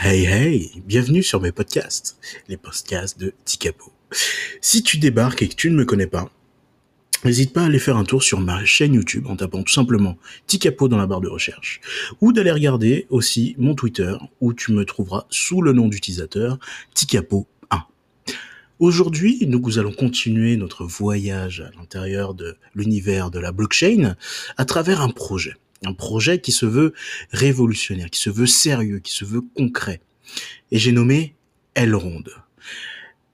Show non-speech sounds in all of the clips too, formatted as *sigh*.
Hey hey, bienvenue sur mes podcasts, les podcasts de Tikapo. Si tu débarques et que tu ne me connais pas, n'hésite pas à aller faire un tour sur ma chaîne YouTube en tapant tout simplement Tikapo dans la barre de recherche, ou d'aller regarder aussi mon Twitter où tu me trouveras sous le nom d'utilisateur Tikapo 1. Aujourd'hui, nous allons continuer notre voyage à l'intérieur de l'univers de la blockchain à travers un projet un projet qui se veut révolutionnaire, qui se veut sérieux, qui se veut concret. Et j'ai nommé Elrond.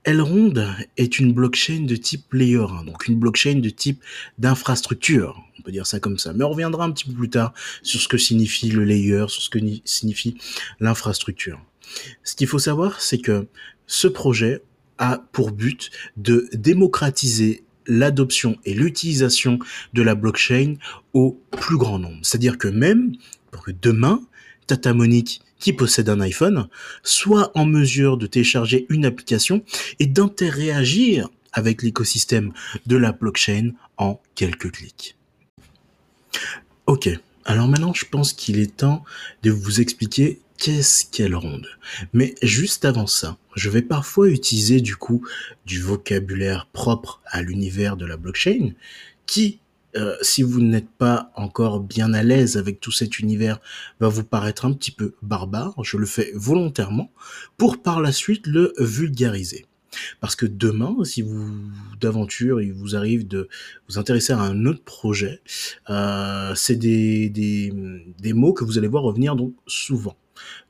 Elrond est une blockchain de type layer 1, donc une blockchain de type d'infrastructure, on peut dire ça comme ça. Mais on reviendra un petit peu plus tard sur ce que signifie le layer, sur ce que signifie l'infrastructure. Ce qu'il faut savoir, c'est que ce projet a pour but de démocratiser l'adoption et l'utilisation de la blockchain au plus grand nombre. C'est-à-dire que même pour que demain, Tata Monique, qui possède un iPhone, soit en mesure de télécharger une application et d'interagir avec l'écosystème de la blockchain en quelques clics. Ok, alors maintenant je pense qu'il est temps de vous expliquer qu'est-ce qu'elle ronde. Mais juste avant ça, je vais parfois utiliser du coup du vocabulaire propre à l'univers de la blockchain qui, euh, si vous n'êtes pas encore bien à l'aise avec tout cet univers, va vous paraître un petit peu barbare. Je le fais volontairement pour par la suite le vulgariser. Parce que demain, si vous d'aventure il vous arrive de vous intéresser à un autre projet, euh, c'est des, des, mots que vous allez voir revenir donc souvent.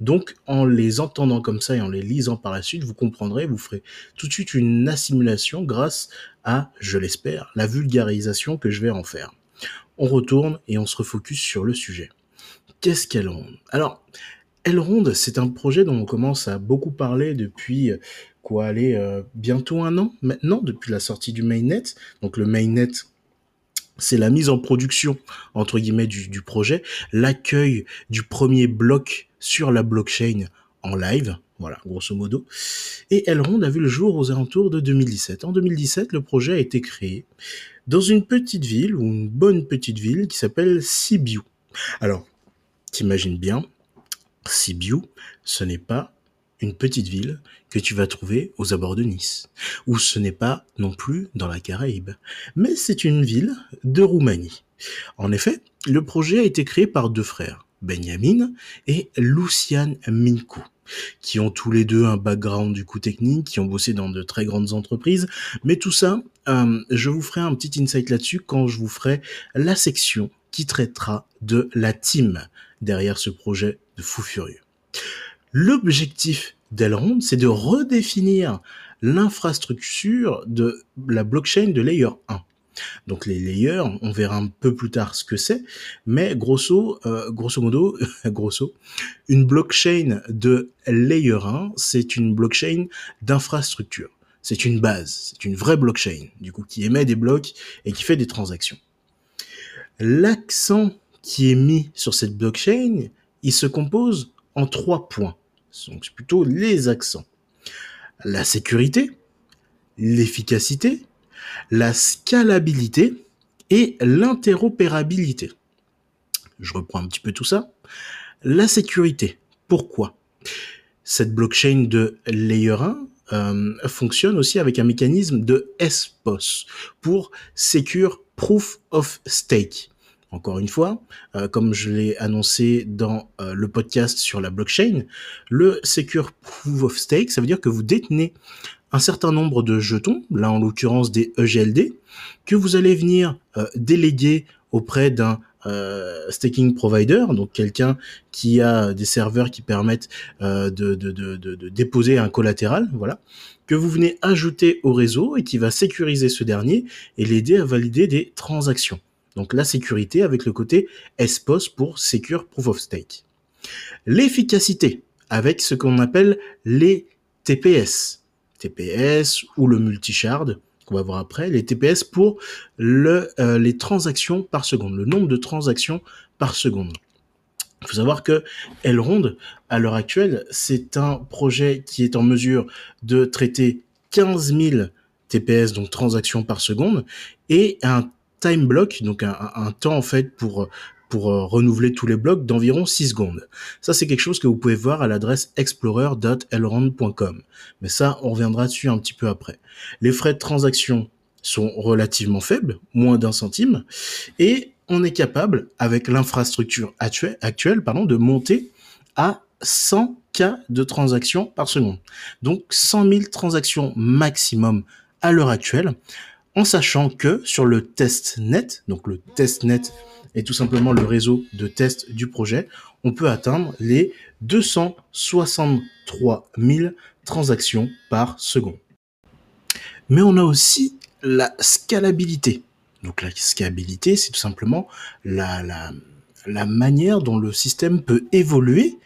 Donc, en les entendant comme ça et en les lisant par la suite, vous comprendrez, vous ferez tout de suite une assimilation grâce à, je l'espère, la vulgarisation que je vais en faire. On retourne et on se refocus sur le sujet. Qu'est-ce qu'Elrond Alors, Elrond, c'est un projet dont on commence à beaucoup parler depuis quoi aller euh, bientôt un an maintenant depuis la sortie du mainnet. Donc le mainnet c'est la mise en production entre guillemets du, du projet, l'accueil du premier bloc sur la blockchain en live, voilà, grosso modo. Et Elrond a vu le jour aux alentours de 2017. En 2017, le projet a été créé dans une petite ville, ou une bonne petite ville, qui s'appelle Sibiu. Alors, t'imagines bien, Sibiu, ce n'est pas une petite ville que tu vas trouver aux abords de Nice, où ce n'est pas non plus dans la Caraïbe, mais c'est une ville de Roumanie. En effet, le projet a été créé par deux frères, Benjamin et Lucian Minkou, qui ont tous les deux un background du coup technique, qui ont bossé dans de très grandes entreprises, mais tout ça, euh, je vous ferai un petit insight là-dessus quand je vous ferai la section qui traitera de la team derrière ce projet fou furieux. L'objectif d'Elrond, c'est de redéfinir l'infrastructure de la blockchain de Layer 1. Donc les layers, on verra un peu plus tard ce que c'est, mais grosso, euh, grosso modo, *laughs* grosso, une blockchain de Layer 1, c'est une blockchain d'infrastructure. C'est une base, c'est une vraie blockchain, du coup, qui émet des blocs et qui fait des transactions. L'accent qui est mis sur cette blockchain, il se compose en trois points. Donc c'est plutôt les accents. La sécurité, l'efficacité, la scalabilité et l'interopérabilité. Je reprends un petit peu tout ça. La sécurité. Pourquoi? Cette blockchain de Layer 1 euh, fonctionne aussi avec un mécanisme de SPOS pour Secure Proof of Stake. Encore une fois, euh, comme je l'ai annoncé dans euh, le podcast sur la blockchain, le Secure Proof of Stake, ça veut dire que vous détenez un certain nombre de jetons, là en l'occurrence des EGLD, que vous allez venir euh, déléguer auprès d'un staking provider, donc quelqu'un qui a des serveurs qui permettent de, de, déposer un collatéral, voilà, que vous venez ajouter au réseau et qui va sécuriser ce dernier et l'aider à valider des transactions. Donc la sécurité avec le côté SPOS pour Secure Proof of Stake. L'efficacité avec ce qu'on appelle les TPS. TPS ou le multishard qu'on va voir après, les TPS pour le, euh, les transactions par seconde, le nombre de transactions par seconde. Il faut savoir que Elrond, à l'heure actuelle, c'est un projet qui est en mesure de traiter 15 000 TPS, donc transactions par seconde, et un time block, donc un, temps en fait pour pour euh, renouveler tous les blocs d'environ 6 secondes. Ça, c'est quelque chose que vous pouvez voir à l'adresse explorer.elrond.com. Mais ça, on reviendra dessus un petit peu après. Les frais de transaction sont relativement faibles, moins d'un centime, et on est capable, avec l'infrastructure actuelle, pardon, de monter à 100 cas de transactions par seconde. Donc 100 000 transactions maximum à l'heure actuelle, en sachant que sur le testnet, donc le testnet est tout simplement le réseau de test du projet, on peut atteindre les 263 000 transactions par seconde. Mais on a aussi la scalabilité. Donc la scalabilité, c'est tout simplement la manière dont le système peut évoluer,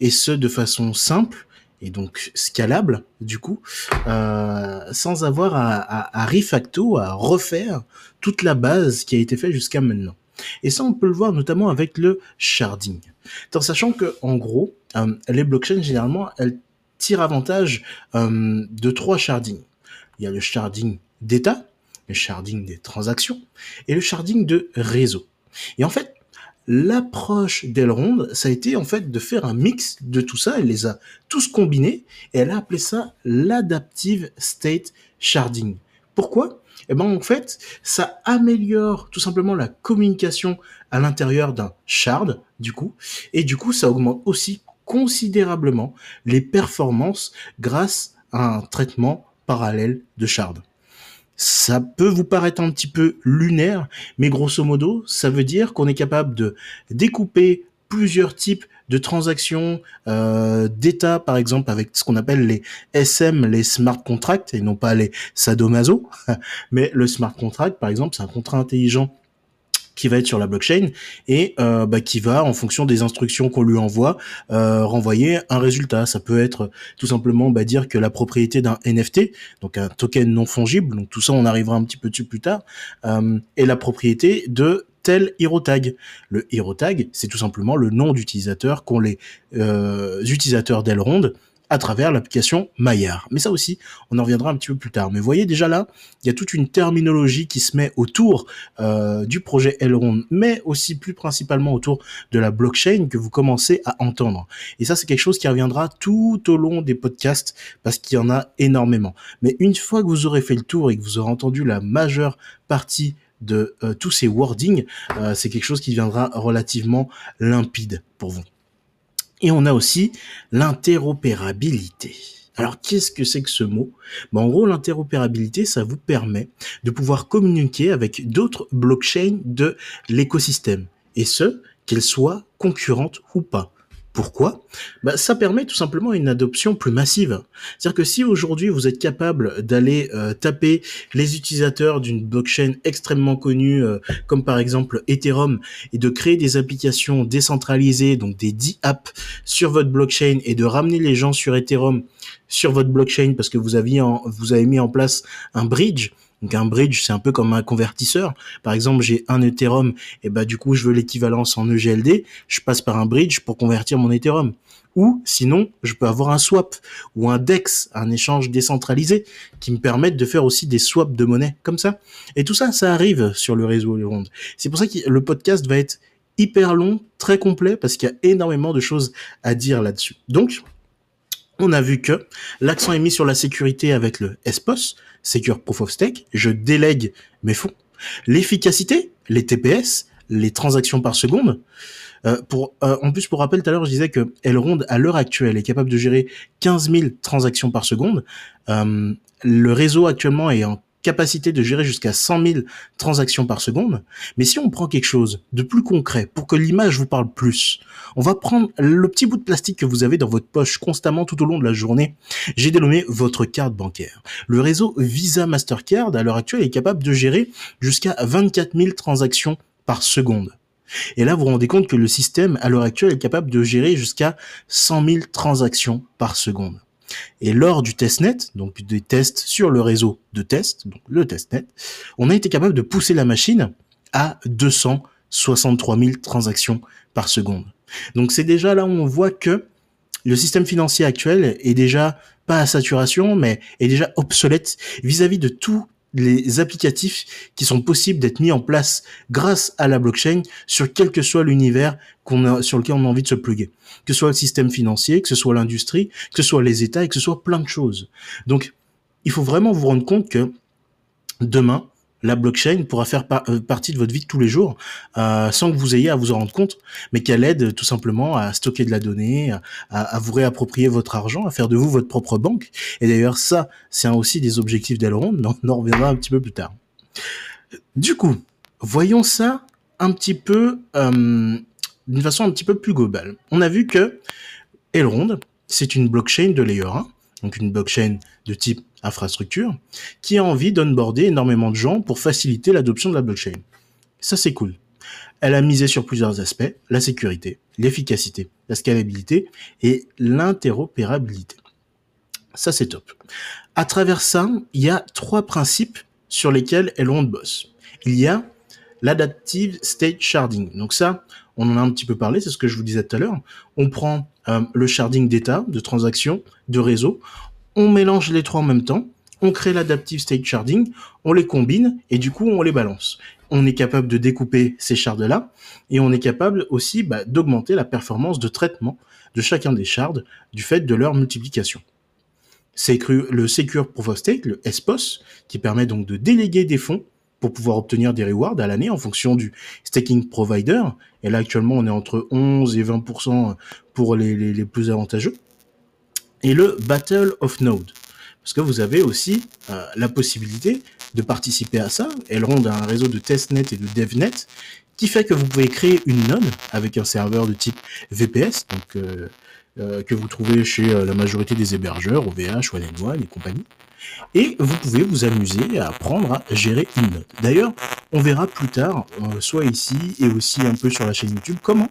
et ce de façon simple et donc scalable du coup, euh, sans avoir à, à, à refacto, à refaire toute la base qui a été faite jusqu'à maintenant. Et ça, on peut le voir notamment avec le sharding. En sachant que, en gros, euh, les blockchains, généralement, elles tirent avantage euh, de trois shardings. Il y a le sharding d'état, le sharding des transactions et le sharding de réseau. Et en fait, l'approche d'Elrond, ça a été en fait de faire un mix de tout ça. Elle les a tous combinés et elle a appelé ça l'adaptive state sharding. Pourquoi? Eh ben en fait, ça améliore tout simplement la communication à l'intérieur d'un shard, du coup, et du coup, ça augmente aussi considérablement les performances grâce à un traitement parallèle de shard. Ça peut vous paraître un petit peu lunaire, mais grosso modo, ça veut dire qu'on est capable de découper plusieurs types de transactions euh, d'état, par exemple, avec ce qu'on appelle les SM, les smart contracts, et non pas les sadomaso. *laughs* Mais le smart contract, par exemple, c'est un contrat intelligent qui va être sur la blockchain et euh, bah, qui va, en fonction des instructions qu'on lui envoie, euh, renvoyer un résultat. Ça peut être tout simplement bah, dire que la propriété d'un NFT, donc un token non fongible, donc tout ça on arrivera un petit peu dessus plus tard, euh, est la propriété de tel hero tag. Le hero tag, c'est tout simplement le nom d'utilisateur qu'ont les euh, utilisateurs d'Elrond à travers l'application Maillard. Mais ça aussi, on en reviendra un petit peu plus tard. Mais voyez déjà là, il y a toute une terminologie qui se met autour euh, du projet Elrond, mais aussi plus principalement autour de la blockchain que vous commencez à entendre. Et ça, c'est quelque chose qui reviendra tout au long des podcasts parce qu'il y en a énormément. Mais une fois que vous aurez fait le tour et que vous aurez entendu la majeure partie de euh, tous ces wordings, euh, c'est quelque chose qui viendra relativement limpide pour vous. Et on a aussi l'interopérabilité. Alors qu'est-ce que c'est que ce mot? Ben, En gros, l'interopérabilité, ça vous permet de pouvoir communiquer avec d'autres blockchains de l'écosystème. Et ce, qu'elles soient concurrentes ou pas. Pourquoi? Bah, Ça permet tout simplement une adoption plus massive. C'est-à-dire que si aujourd'hui vous êtes capable d'aller euh, taper les utilisateurs d'une blockchain extrêmement connue, euh, comme par exemple Ethereum, et de créer des applications décentralisées, donc des 10 apps sur votre blockchain, et de ramener les gens sur Ethereum sur votre blockchain parce que vous, aviez vous avez mis en place un bridge, donc un bridge, c'est un peu comme un convertisseur. Par exemple, j'ai un Ethereum et bah du coup, je veux l'équivalence en EGLD, je passe par un bridge pour convertir mon Ethereum. Ou sinon, je peux avoir un swap ou un DEX, un échange décentralisé qui me permettent de faire aussi des swaps de monnaie comme ça. Et tout ça, ça arrive sur le réseau Ronde. C'est pour ça que le podcast va être hyper long, très complet parce qu'il y a énormément de choses à dire là-dessus. Donc, on a vu que l'accent est mis sur la sécurité avec le SPOS, Secure Proof of Stake, je délègue mes fonds. L'efficacité, les TPS, les transactions par seconde. Euh, pour, euh, en plus, pour rappel, tout à l'heure, je disais que Elrond, à l'heure actuelle, est capable de gérer 15 000 transactions par seconde. Euh, le réseau actuellement est en capacité de gérer jusqu'à 100 000 transactions par seconde. Mais si on prend quelque chose de plus concret pour que l'image vous parle plus, on va prendre le petit bout de plastique que vous avez dans votre poche constamment tout au long de la journée. J'ai dénommé votre carte bancaire. Le réseau Visa Mastercard à l'heure actuelle est capable de gérer jusqu'à 24 000 transactions par seconde. Et là, vous vous rendez compte que le système, à l'heure actuelle, est capable de gérer jusqu'à 100 000 transactions par seconde. Et lors du testnet, donc des tests sur le réseau de test, donc le testnet, on a été capable de pousser la machine à 263 000 transactions par seconde. Donc c'est déjà là où on voit que le système financier actuel est déjà pas à saturation, mais est déjà obsolète vis-à-vis de tous les applicatifs qui sont possibles d'être mis en place grâce à la blockchain sur quel que soit l'univers sur lequel on a envie de se pluguer. Que ce soit le système financier, que ce soit l'industrie, que ce soit les États et que ce soit plein de choses. Donc, il faut vraiment vous rendre compte que demain, la blockchain pourra faire euh, partie de votre vie de tous les jours euh, sans que vous ayez à vous en rendre compte, mais qu'elle aide tout simplement à stocker de la donnée, à, vous réapproprier votre argent, à faire de vous votre propre banque. Et d'ailleurs, ça, c'est aussi des objectifs d'Elrond, mais on en reviendra un petit peu plus tard. Du coup, voyons ça un petit peu euh, d'une façon un petit peu plus globale. On a vu que Elrond, c'est une blockchain de layer 1, donc une blockchain de type infrastructure, qui a envie d'onboarder énormément de gens pour faciliter l'adoption de la blockchain. Ça, c'est cool. Elle a misé sur plusieurs aspects, la sécurité, l'efficacité, la scalabilité et l'interopérabilité. Ça, c'est top. À travers ça, il y a trois principes sur lesquels Elrond bosse. Il y a l'adaptive state sharding. Donc ça, on en a un petit peu parlé, c'est ce que je vous disais tout à l'heure. On prend euh, le sharding d'état, de transactions, de réseau, on mélange les trois en même temps, on crée l'adaptive state sharding, on les combine et du coup on les balance. On est capable de découper ces shards-là et on est capable aussi bah, d'augmenter la performance de traitement de chacun des shards du fait de leur multiplication. C'est le Secure Proof of Stake, le SPOS, qui permet donc de déléguer des fonds pour pouvoir obtenir des rewards à l'année en fonction du staking provider. Et là, actuellement, on est entre 11 et 20% pour les, plus avantageux et le Battle of Node. Parce que vous avez aussi euh, la possibilité de participer à ça. Elrond a un réseau de testnet et de devnet qui fait que vous pouvez créer une node avec un serveur de type VPS, donc euh, euh, que vous trouvez chez la majorité des hébergeurs, OVH, One and et compagnie. Et vous pouvez vous amuser à apprendre à gérer une node. D'ailleurs, on verra plus tard, soit ici et aussi un peu sur la chaîne YouTube, comment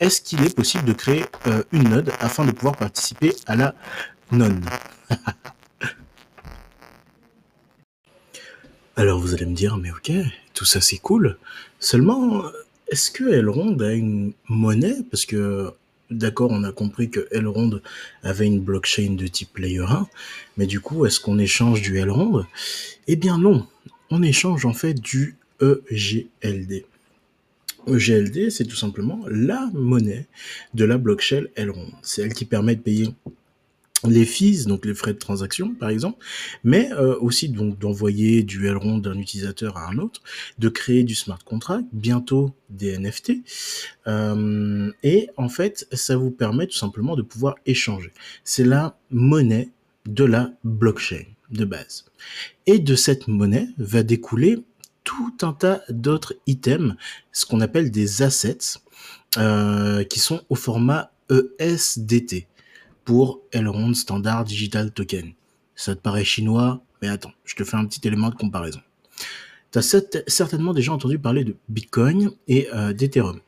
est-ce qu'il est possible de créer euh, une node afin de pouvoir participer à la non *laughs* Alors vous allez me dire, mais ok, tout ça c'est cool. Seulement, est-ce que Elrond a une monnaie? Parce que, d'accord, on a compris que Elrond avait une blockchain de type Layer 1, mais du coup, est-ce qu'on échange du Elrond? Eh bien non, on échange en fait du EGLD. EGLD, c'est tout simplement la monnaie de la blockchain Elrond. C'est elle qui permet de payer les fees, donc les frais de transaction par exemple, mais euh, aussi donc d'envoyer du Elrond d'un utilisateur à un autre, de créer du smart contract, bientôt des NFT, euh, et en fait ça vous permet tout simplement de pouvoir échanger. C'est la monnaie de la blockchain de base. Et de cette monnaie va découler tout un tas d'autres items, ce qu'on appelle des assets, euh, qui sont au format ESDT pour Elrond Standard Digital Token. Ça te paraît chinois, mais attends, je te fais un petit élément de comparaison. Tu as certainement déjà entendu parler de Bitcoin et euh, d'Ethereum.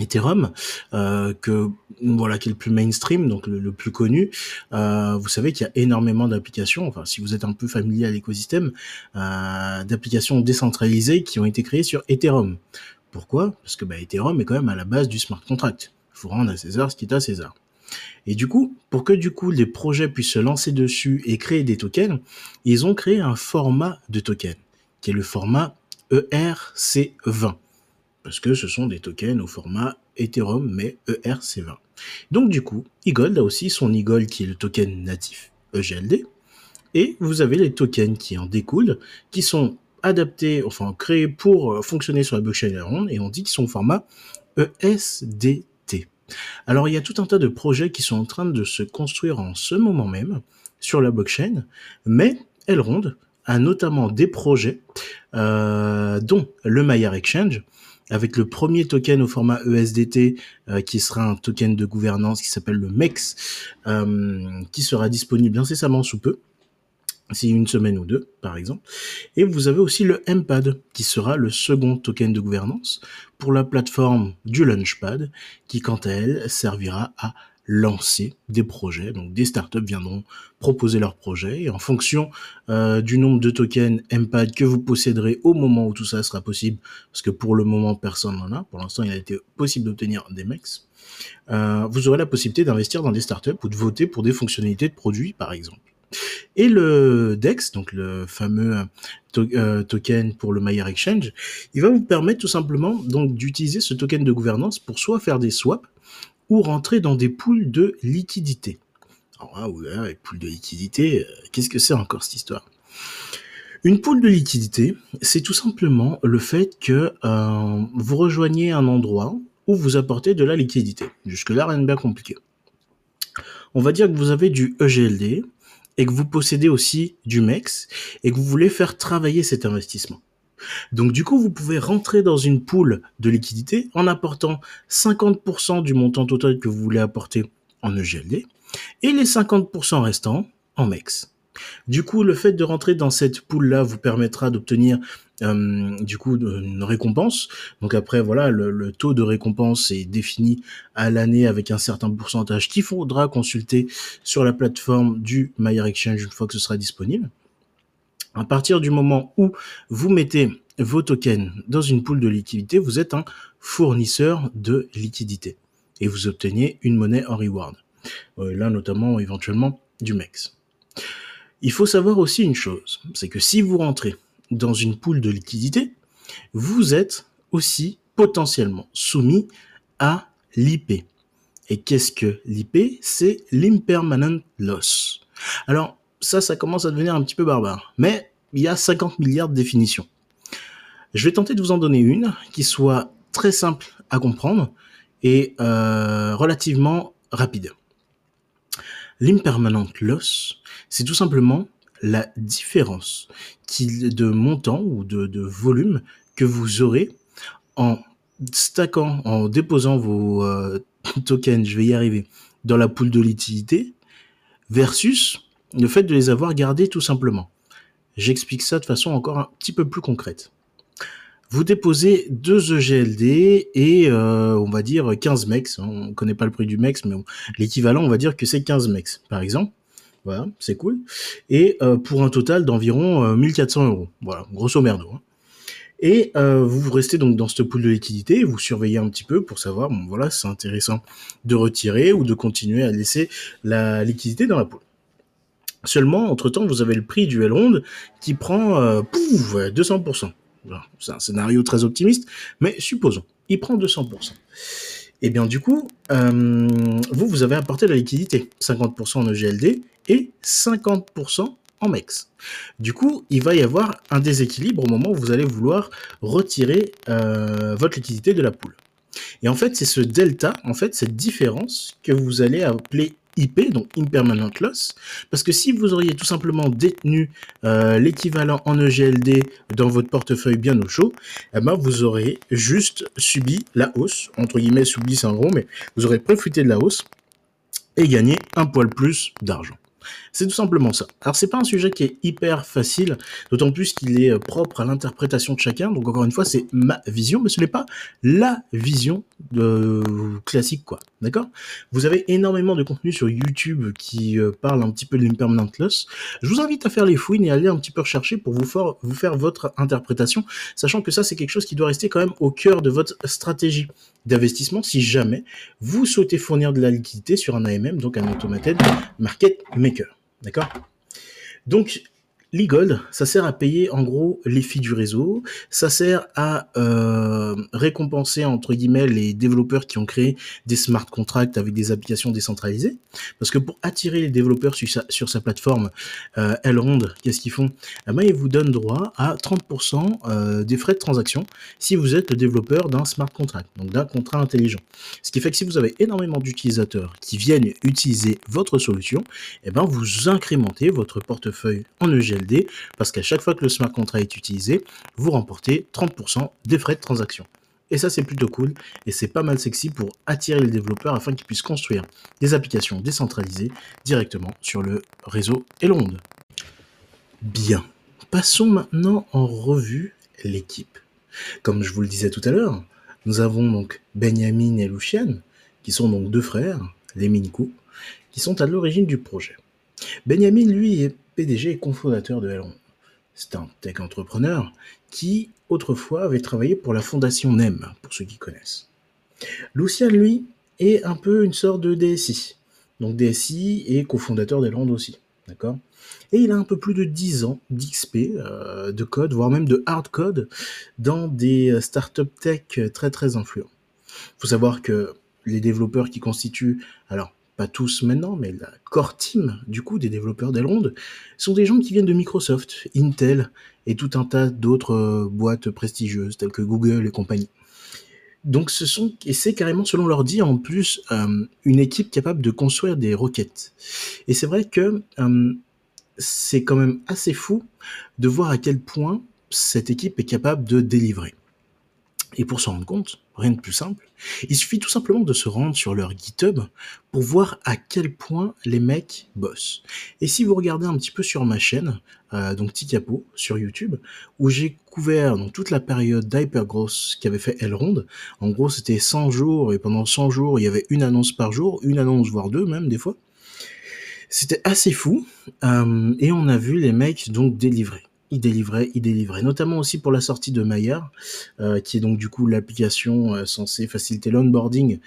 Ethereum, euh, que voilà, qui est le plus mainstream, donc le, plus connu. Euh, vous savez qu'il y a énormément d'applications. Enfin, si vous êtes un peu familier à l'écosystème, d'applications décentralisées qui ont été créées sur Ethereum. Pourquoi? Parce que bah, Ethereum est quand même à la base du smart contract. Il faut rendre à César ce qui est à César. Et du coup, pour que du coup les projets puissent se lancer dessus et créer des tokens, ils ont créé un format de token qui est le format ERC20 parce que ce sont des tokens au format Ethereum, mais ERC20. Donc du coup, eGold a aussi son eGold qui est le token natif EGLD, et vous avez les tokens qui en découlent, qui sont adaptés, enfin créés pour fonctionner sur la blockchain Elrond, et on dit qu'ils sont au format ESDT. Alors il y a tout un tas de projets qui sont en train de se construire en ce moment même sur la blockchain, mais Elrond a notamment des projets, euh, dont le Maillard Exchange, avec le premier token au format ESDT euh, qui sera un token de gouvernance qui s'appelle le MEX, euh, qui sera disponible incessamment sous peu c'est une semaine ou deux, par exemple. Et vous avez aussi le MPad, qui sera le second token de gouvernance pour la plateforme du Launchpad, qui quant à elle servira à lancer des projets. Donc des startups viendront proposer leurs projets et en fonction euh, du nombre de tokens MPAD que vous posséderez au moment où tout ça sera possible, parce que pour le moment personne n'en a, pour l'instant il a été possible d'obtenir des MEX, euh, vous aurez la possibilité d'investir dans des startups ou de voter pour des fonctionnalités de produits par exemple. Et le DEX, donc le fameux euh, token pour le Mayer Exchange, il va vous permettre tout simplement donc d'utiliser ce token de gouvernance pour soit faire des swaps ou rentrer dans des pools de liquidité. Alors là, ouais, avec pool de liquidité, euh, qu'est-ce que c'est encore cette histoire? Une pool de liquidité, c'est tout simplement le fait que euh, vous rejoignez un endroit où vous apportez de la liquidité. Jusque-là, rien de bien compliqué. On va dire que vous avez du EGLD et que vous possédez aussi du MEX et que vous voulez faire travailler cet investissement. Donc du coup, vous pouvez rentrer dans une pool de liquidité en apportant 50% du montant total que vous voulez apporter en EGLD et les 50% restants en MEX. Du coup, le fait de rentrer dans cette pool-là vous permettra d'obtenir euh, du coup une récompense. Donc après, voilà, le, taux de récompense est défini à l'année avec un certain pourcentage qu'il faudra consulter sur la plateforme du Mayer Exchange une fois que ce sera disponible. À partir du moment où vous mettez vos tokens dans une pool de liquidité, vous êtes un fournisseur de liquidité et vous obtenez une monnaie en reward. Euh, là, notamment, éventuellement, du MEX. Il faut savoir aussi une chose, c'est que si vous rentrez dans une poule de liquidité, vous êtes aussi potentiellement soumis à l'IP. Et qu'est-ce que l'IP C'est l'impermanent loss. Alors, ça, ça commence à devenir un petit peu barbare. Mais il y a 50 milliards de définitions. Je vais tenter de vous en donner une qui soit très simple à comprendre et euh, relativement rapide. L'impermanent loss, c'est tout simplement la différence de montant ou de, volume que vous aurez en stackant, en déposant vos euh, *laughs* tokens, je vais y arriver, dans la poule de liquidité, versus le fait de les avoir gardés tout simplement. J'explique ça de façon encore un petit peu plus concrète. Vous déposez deux EGLD et euh, on va dire 15 MEX. On ne connaît pas le prix du MEX, mais l'équivalent, on va dire que c'est 15 MEX, par exemple. Voilà, c'est cool. Et euh, pour un total d'environ 1400 euh, euros. Voilà, grosso merdo. Hein. Et vous restez donc dans ce pool de liquidité, vous surveillez un petit peu pour savoir, bon voilà, c'est intéressant de retirer ou de continuer à laisser la liquidité dans la poule. Seulement, entre-temps, vous avez le prix du L-Ronde qui prend pouf, 200% c'est un scénario très optimiste, mais supposons, il prend 200%. Et eh bien du coup, euh, vous, vous avez apporté la liquidité, 50% en EGLD et 50% en MEX. Du coup, il va y avoir un déséquilibre au moment où vous allez vouloir retirer euh, votre liquidité de la poule. Et en fait, c'est ce delta, en fait, cette différence que vous allez appeler IP, donc impermanent loss, parce que si vous auriez tout simplement détenu euh, l'équivalent en EGLD dans votre portefeuille bien au chaud, eh ben vous aurez juste subi la hausse, entre guillemets subi c'est un gros, mais vous aurez profité de la hausse et gagné un poil plus d'argent. C'est tout simplement ça. Alors c'est pas un sujet qui est hyper facile, d'autant plus qu'il est euh, propre à l'interprétation de chacun. Donc encore une fois, c'est ma vision, mais ce n'est pas la vision classique, quoi. D'accord? Vous avez énormément de contenu sur YouTube qui euh, parle un petit peu de l'impermanent loss. Je vous invite à faire les fouines et à aller un petit peu rechercher pour vous, vous faire votre interprétation, sachant que ça c'est quelque chose qui doit rester quand même au cœur de votre stratégie d'investissement si jamais vous souhaitez fournir de la liquidité sur un AMM, donc un Automated Market Maker. D'accord? Donc, l'e-gold, ça sert à payer en gros les filles du réseau, ça sert à euh, récompenser entre guillemets les développeurs qui ont créé des smart contracts avec des applications décentralisées, parce que pour attirer les développeurs sur sa, sur sa plateforme euh, Elrond, qu'est-ce qu'ils font? Eh ben, Ils vous donnent droit à 30% euh, des frais de transaction si vous êtes le développeur d'un smart contract, donc d'un contrat intelligent. Ce qui fait que si vous avez énormément d'utilisateurs qui viennent utiliser votre solution, eh ben, vous incrémentez votre portefeuille en EGL parce qu'à chaque fois que le smart contract est utilisé, vous remportez 30% des frais de transaction. Et ça, c'est plutôt cool et c'est pas mal sexy pour attirer les développeurs afin qu'ils puissent construire des applications décentralisées directement sur le réseau Elonde. Bien. Passons maintenant en revue l'équipe. Comme je vous le disais tout à l'heure, nous avons donc Benjamin et Lucien, qui sont donc deux frères, les Minkou, qui sont à l'origine du projet. Benjamin, lui, est PDG et cofondateur de Elon. C'est un tech entrepreneur qui, autrefois, avait travaillé pour la fondation NEM, pour ceux qui connaissent. Lucien, lui, est un peu une sorte de DSI. Donc DSI et cofondateur d'Elrond aussi. D'accord? Et il a un peu plus de 10 ans d'XP, euh, de code, voire même de hard code, dans des startups tech très très influents. Il faut savoir que les développeurs qui constituent, alors tous maintenant, mais la core team du coup des développeurs d'Elrond sont des gens qui viennent de Microsoft, Intel et tout un tas d'autres euh, boîtes prestigieuses telles que Google et compagnie. Donc ce sont et c'est carrément selon leur dit en plus euh, une équipe capable de construire des roquettes. Et c'est vrai que euh, c'est quand même assez fou de voir à quel point cette équipe est capable de délivrer. Et pour s'en rendre compte, rien de plus simple, il suffit tout simplement de se rendre sur leur GitHub pour voir à quel point les mecs bossent. Et si vous regardez un petit peu sur ma chaîne, euh, donc Tikapo sur YouTube, où j'ai couvert donc, toute la période d'Hypergrowth qu'avait fait Elrond, en gros c'était 100 jours, et pendant 100 jours il y avait une annonce par jour, une annonce voire deux même des fois. C'était assez fou, euh, et on a vu les mecs donc délivrer il délivrait, il délivrait, notamment aussi pour la sortie de Maillard, euh, qui est donc du coup l'application euh, censée faciliter l'onboarding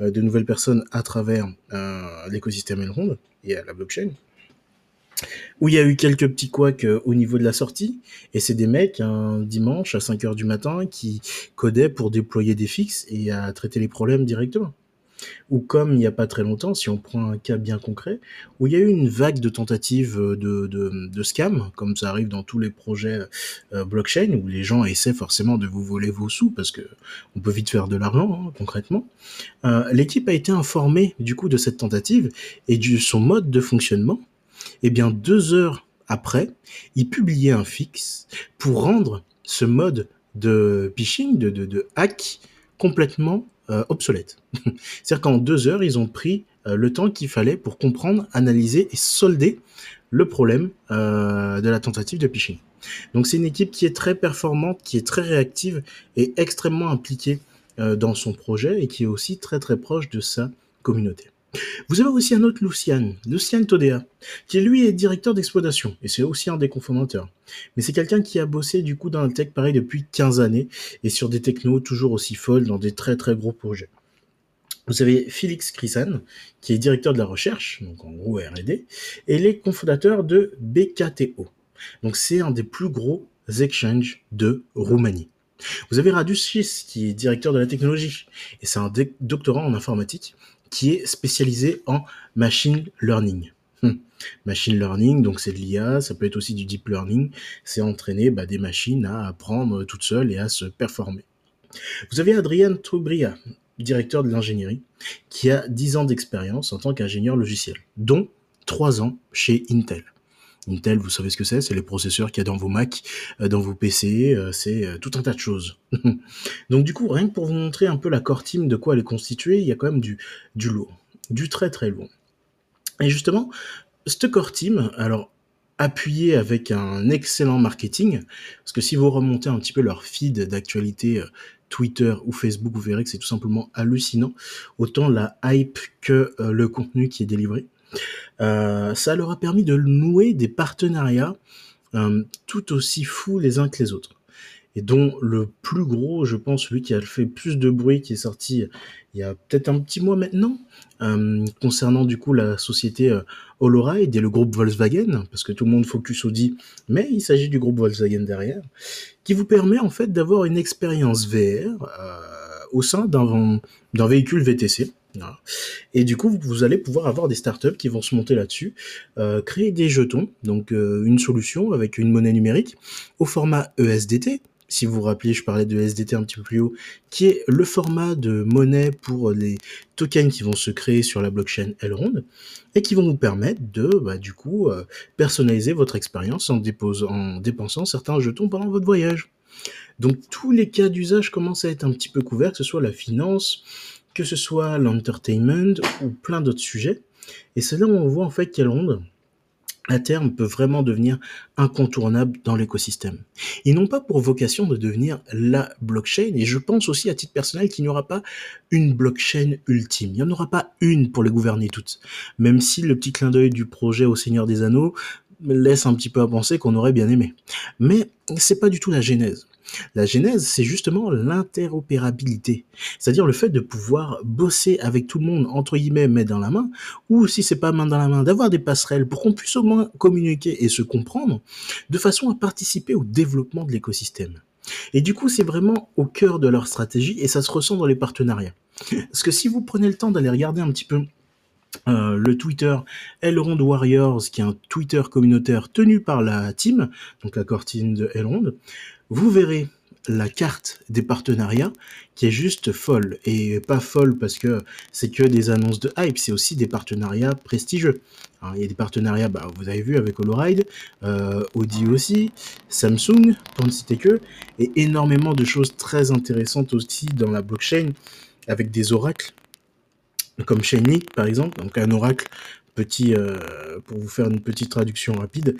euh, de nouvelles personnes à travers l'écosystème Elrond et la blockchain. Où il y a eu quelques petits couacs au niveau de la sortie, et c'est des mecs un dimanche à 5h du matin qui codaient pour déployer des fixes et à traiter les problèmes directement ou comme il n'y a pas très longtemps, si on prend un cas bien concret, où il y a eu une vague de tentatives euh, de, de, scam, comme ça arrive dans tous les projets euh, blockchain, où les gens essaient forcément de vous voler vos sous, parce que on peut vite faire de l'argent, hein, concrètement. Euh, l'équipe a été informée du coup de cette tentative et de son mode de fonctionnement. Et eh bien deux heures après, il publiait un fixe pour rendre ce mode de phishing, de, de hack, complètement euh, obsolète. *laughs* C'est-à-dire qu'en deux heures, ils ont pris euh, le temps qu'il fallait pour comprendre, analyser et solder le problème euh, de la tentative de phishing. Donc c'est une équipe qui est très performante, qui est très réactive et extrêmement impliquée dans son projet et qui est aussi très très proche de sa communauté. Vous avez aussi un autre Lucian, Lucian Todea, qui lui est directeur d'exploitation, et c'est aussi un des cofondateurs. Mais c'est quelqu'un qui a bossé du coup dans la tech pareil depuis 15 années, et sur des technos toujours aussi folles dans des très très gros projets. Vous avez Félix Crisan, qui est directeur de la recherche, donc en gros R&D, et les cofondateurs de BKTO. Donc c'est un des plus gros exchanges de Roumanie. Vous avez Radu Schiss, qui est directeur de la technologie, et c'est un doctorant en informatique, qui est spécialisé en machine learning. Hmm. Machine learning, donc c'est de l'IA, ça peut être aussi du deep learning, c'est entraîner bah, des machines à apprendre toutes seules et à se performer. Vous avez Adrien Trubria, directeur de l'ingénierie, qui a 10 ans d'expérience en tant qu'ingénieur logiciel, dont 3 ans chez Intel. Intel, vous savez ce que c'est, c'est les processeurs qu'il y a dans vos Mac, euh, dans vos PC, euh, c'est euh, tout un tas de choses. *laughs* Donc du coup, rien que pour vous montrer un peu la core team de quoi elle est constituée, il y a quand même du, du lourd, du très très lourd. Et justement, cette core team, alors appuyé avec un excellent marketing, parce que si vous remontez un petit peu leur feed d'actualité Twitter ou Facebook, vous verrez que c'est tout simplement hallucinant, autant la hype que le contenu qui est délivré. Euh, ça leur a permis de nouer des partenariats euh, tout aussi fous les uns que les autres. Et dont le plus gros, je pense, celui qui a fait plus de bruit, qui est sorti il y a peut-être un petit mois maintenant, euh, concernant du coup la société euh, et le groupe Volkswagen, parce que tout le monde focus Audi, mais il s'agit du groupe Volkswagen derrière, qui vous permet en fait d'avoir une expérience VR au sein d'un véhicule VTC. Et du coup, vous allez pouvoir avoir des startups qui vont se monter là-dessus, euh, créer des jetons, donc euh, une solution avec une monnaie numérique au format ESDT. Si vous vous rappelez, je parlais de ESDT un petit peu plus haut, qui est le format de monnaie pour les tokens qui vont se créer sur la blockchain Elrond et qui vont vous permettre de, bah, du coup, euh, personnaliser votre expérience en, en dépensant certains jetons pendant votre voyage. Donc tous les cas d'usage commencent à être un petit peu couverts, que ce soit la finance, que ce soit l'entertainment ou plein d'autres sujets. Et c'est là où on voit en fait quelle onde, à terme, peut vraiment devenir incontournable dans l'écosystème. Ils n'ont pas pour vocation de devenir la blockchain, et je pense aussi à titre personnel qu'il n'y aura pas une blockchain ultime. Il n'y en aura pas une pour les gouverner toutes. Même si le petit clin d'œil du projet au Seigneur des Anneaux laisse un petit peu à penser qu'on aurait bien aimé. Mais c'est pas du tout la genèse. La genèse, c'est justement l'interopérabilité. C'est-à-dire le fait de pouvoir bosser avec tout le monde, entre guillemets, main dans la main, ou si c'est pas main dans la main, d'avoir des passerelles pour qu'on puisse au moins communiquer et se comprendre, de façon à participer au développement de l'écosystème. Et du coup, c'est vraiment au cœur de leur stratégie et ça se ressent dans les partenariats. Parce que si vous prenez le temps d'aller regarder un petit peu euh, le Twitter Elrond Warriors, qui est un Twitter communautaire tenu par la team, donc la cortine de Elrond, vous verrez la carte des partenariats qui est juste folle. Et pas folle parce que c'est que des annonces de hype, c'est aussi des partenariats prestigieux. il y a des partenariats, bah, vous avez vu avec HoloRide, euh, Audi aussi, Samsung, pour ne citer que, et énormément de choses très intéressantes aussi dans la blockchain avec des oracles comme Shiny par exemple, donc un oracle petit, euh, pour vous faire une petite traduction rapide,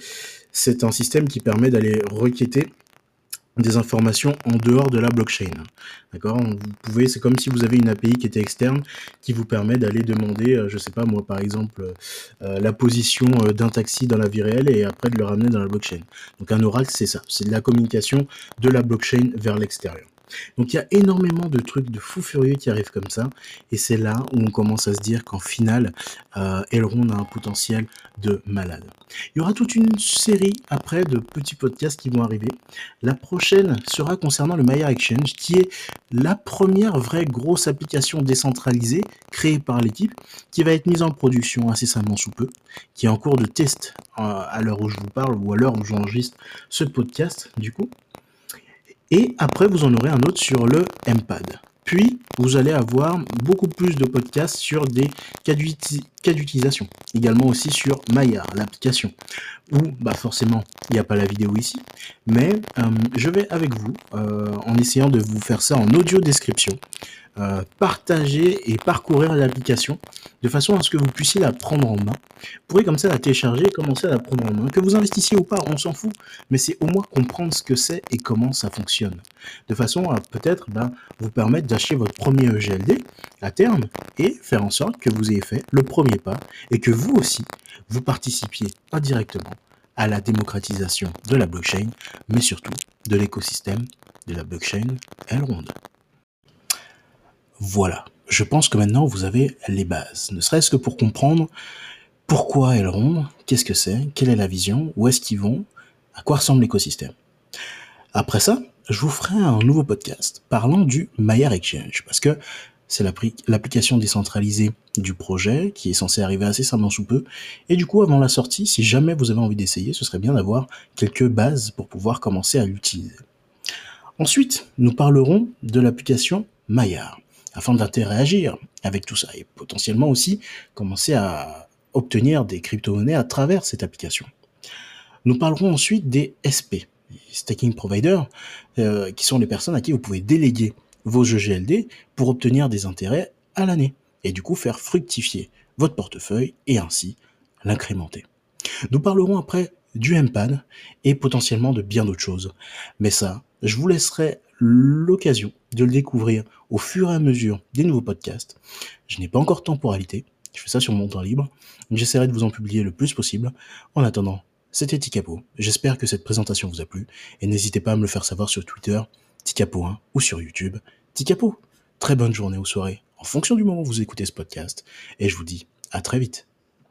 c'est un système qui permet d'aller requêter des informations en dehors de la blockchain. D'accord? Vous pouvez, c'est comme si vous avez une API qui était externe qui vous permet d'aller demander, euh, je sais pas moi par exemple, euh, la position d'un taxi dans la vie réelle et après de le ramener dans la blockchain. Donc un oracle, c'est ça, c'est la communication de la blockchain vers l'extérieur. Donc il y a énormément de trucs de fous furieux qui arrivent comme ça, et c'est là où on commence à se dire qu'en finale, euh, Elrond a un potentiel de malade. Il y aura toute une série après de petits podcasts qui vont arriver. La prochaine sera concernant le Maya Exchange, qui est la première vraie grosse application décentralisée créée par l'équipe, qui va être mise en production incessamment sous peu, qui est en cours de test euh, à l'heure où je vous parle ou à l'heure où j'enregistre ce podcast du coup. Et après, vous en aurez un autre sur le MPad. Puis, vous allez avoir beaucoup plus de podcasts sur des cas d'utilisation. Également aussi sur Maya, l'application. Où, bah forcément, il n'y a pas la vidéo ici. Mais euh, je vais avec vous, euh, en essayant de vous faire ça en audio description, euh, partager et parcourir l'application de façon à ce que vous puissiez la prendre en main. Vous pourrez comme ça la télécharger et commencer à la prendre en main. Que vous investissiez ou pas, on s'en fout, mais c'est au moins comprendre ce que c'est et comment ça fonctionne. De façon à peut-être ben, vous permettre d'acheter votre premier EGLD à terme et faire en sorte que vous ayez fait le premier pas et que vous aussi, vous participiez indirectement à la démocratisation de la blockchain, mais surtout de l'écosystème de la blockchain Elrond. Voilà, je pense que maintenant vous avez les bases, ne serait-ce que pour comprendre pourquoi Elrond, qu'est-ce que c'est, quelle est la vision, où est-ce qu'ils vont, à quoi ressemble l'écosystème. Après ça, je vous ferai un nouveau podcast parlant du Maya Exchange, parce que c'est l'application décentralisée du projet qui est censée arriver assez simplement sous peu. Et du coup, avant la sortie, si jamais vous avez envie d'essayer, ce serait bien d'avoir quelques bases pour pouvoir commencer à l'utiliser. Ensuite, nous parlerons de l'application Maya afin d'interagir avec tout ça et potentiellement aussi commencer à obtenir des crypto-monnaies à travers cette application. Nous parlerons ensuite des SP, staking providers, euh, qui sont les personnes à qui vous pouvez déléguer vos jeux GLD pour obtenir des intérêts à l'année et du coup faire fructifier votre portefeuille et ainsi l'incrémenter. Nous parlerons après du MPAD et potentiellement de bien d'autres choses. Mais ça, je vous laisserai l'occasion de le découvrir au fur et à mesure des nouveaux podcasts. Je n'ai pas encore de temporalité, je fais ça sur mon temps libre. J'essaierai de vous en publier le plus possible. En attendant, c'était Ticapo. J'espère que cette présentation vous a plu et n'hésitez pas à me le faire savoir sur Twitter, Ticapo1 ou sur YouTube, Ticapo. Très bonne journée ou soirée en fonction du moment où vous écoutez ce podcast et je vous dis à très vite.